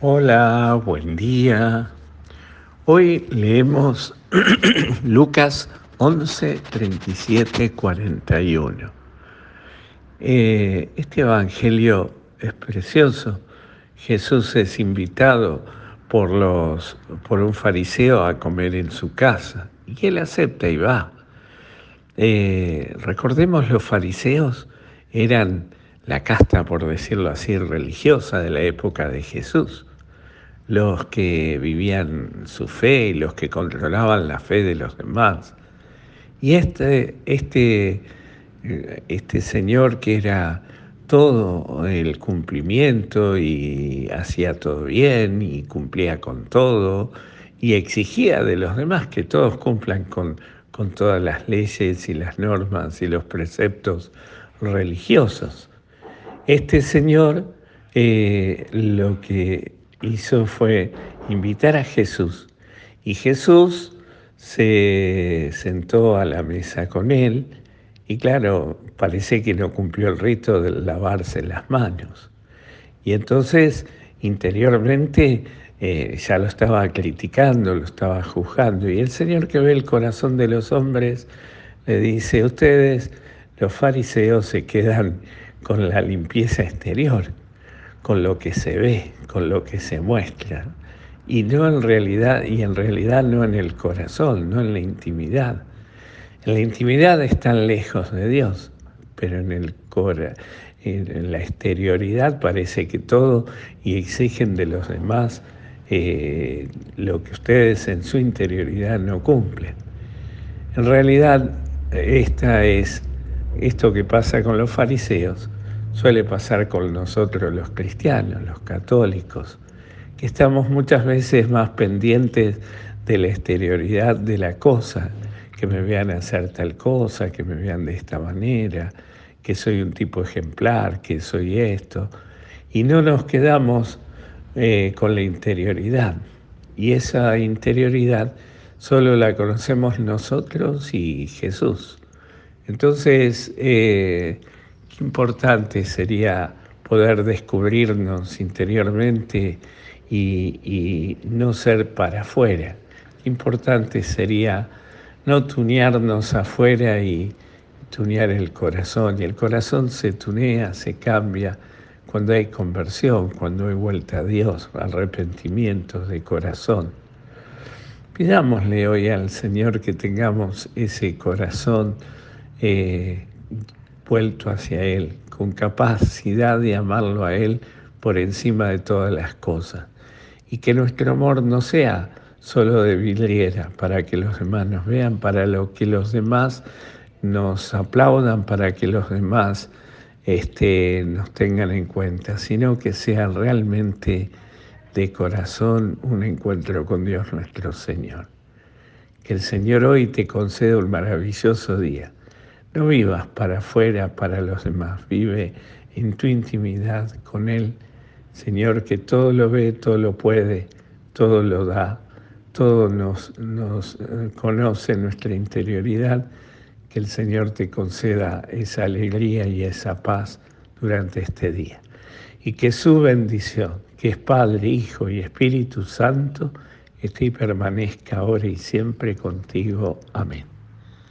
Hola, buen día. Hoy leemos Lucas 11, 37, 41. este evangelio es precioso. Jesús es invitado por, los, por un fariseo a comer en su casa y él acepta y va. Eh, recordemos, los fariseos eran la casta, por decirlo así, religiosa de la época de Jesús los que vivían su fe y los que controlaban la fe de los demás. Y este, este, este señor que era todo el cumplimiento y hacía todo bien y cumplía con todo y exigía de los demás que todos cumplan con, con todas las leyes y las normas y los preceptos religiosos. Este señor eh, lo que hizo fue invitar a Jesús y Jesús se sentó a la mesa con él y claro, parece que no cumplió el rito de lavarse las manos. Y entonces interiormente eh, ya lo estaba criticando, lo estaba juzgando. Y el Señor que ve el corazón de los hombres le dice, ustedes, los fariseos, se quedan con la limpieza exterior, con lo que se ve, con lo que se muestra, y no en realidad, y en realidad no en el corazón, no en la intimidad. En la intimidad están lejos de Dios, pero en el cora, en la exterioridad parece que todo y exigen de los demás eh, lo que ustedes en su interioridad no cumplen. En realidad, esta es esto que pasa con los fariseos suele pasar con nosotros los cristianos, los católicos, que estamos muchas veces más pendientes de la exterioridad de la cosa, que me vean hacer tal cosa, que me vean de esta manera, que soy un tipo ejemplar, que soy esto, y no nos quedamos eh, con la interioridad. Y esa interioridad solo la conocemos nosotros y Jesús. Entonces, eh, Qué importante sería poder descubrirnos interiormente y, no ser para afuera. Qué importante sería no tunearnos afuera y tunear el corazón. Y el corazón se tunea, se cambia cuando hay conversión, cuando hay vuelta a Dios, arrepentimiento de corazón. Pidámosle hoy al Señor que tengamos ese corazón eh, vuelto hacia Él, con capacidad de amarlo a Él por encima de todas las cosas. Y que nuestro amor no sea solo de vidriera, para que los demás nos vean, para lo que los demás nos aplaudan, para que los demás este, nos tengan en cuenta, sino que sea realmente de corazón un encuentro con Dios nuestro Señor. Que el Señor hoy te conceda un maravilloso día no vivas para afuera, para los demás, vive en tu intimidad con Él, Señor, que todo lo ve, todo lo puede, todo lo da, todo nos, nos eh, conoce nuestra interioridad, que el Señor te conceda esa alegría y esa paz durante este día. Y que su bendición, que es Padre, Hijo y Espíritu Santo, esté y permanezca ahora y siempre contigo. Amén.